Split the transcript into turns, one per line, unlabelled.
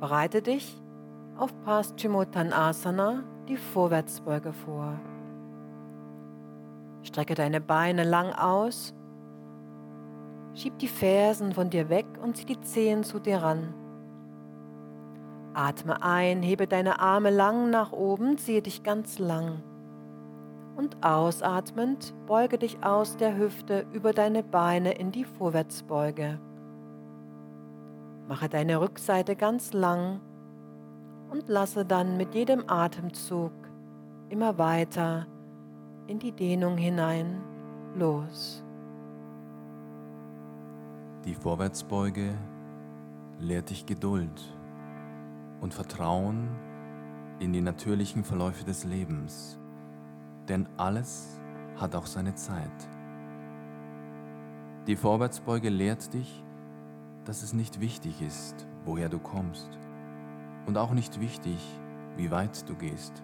Bereite dich auf Paschimottanasana, die Vorwärtsbeuge vor. Strecke deine Beine lang aus, schieb die Fersen von dir weg und zieh die Zehen zu dir ran. Atme ein, hebe deine Arme lang nach oben, ziehe dich ganz lang. Und ausatmend beuge dich aus der Hüfte über deine Beine in die Vorwärtsbeuge. Mache deine Rückseite ganz lang und lasse dann mit jedem Atemzug immer weiter in die Dehnung hinein los.
Die Vorwärtsbeuge lehrt dich Geduld und Vertrauen in die natürlichen Verläufe des Lebens, denn alles hat auch seine Zeit. Die Vorwärtsbeuge lehrt dich, dass es nicht wichtig ist, woher du kommst und auch nicht wichtig, wie weit du gehst.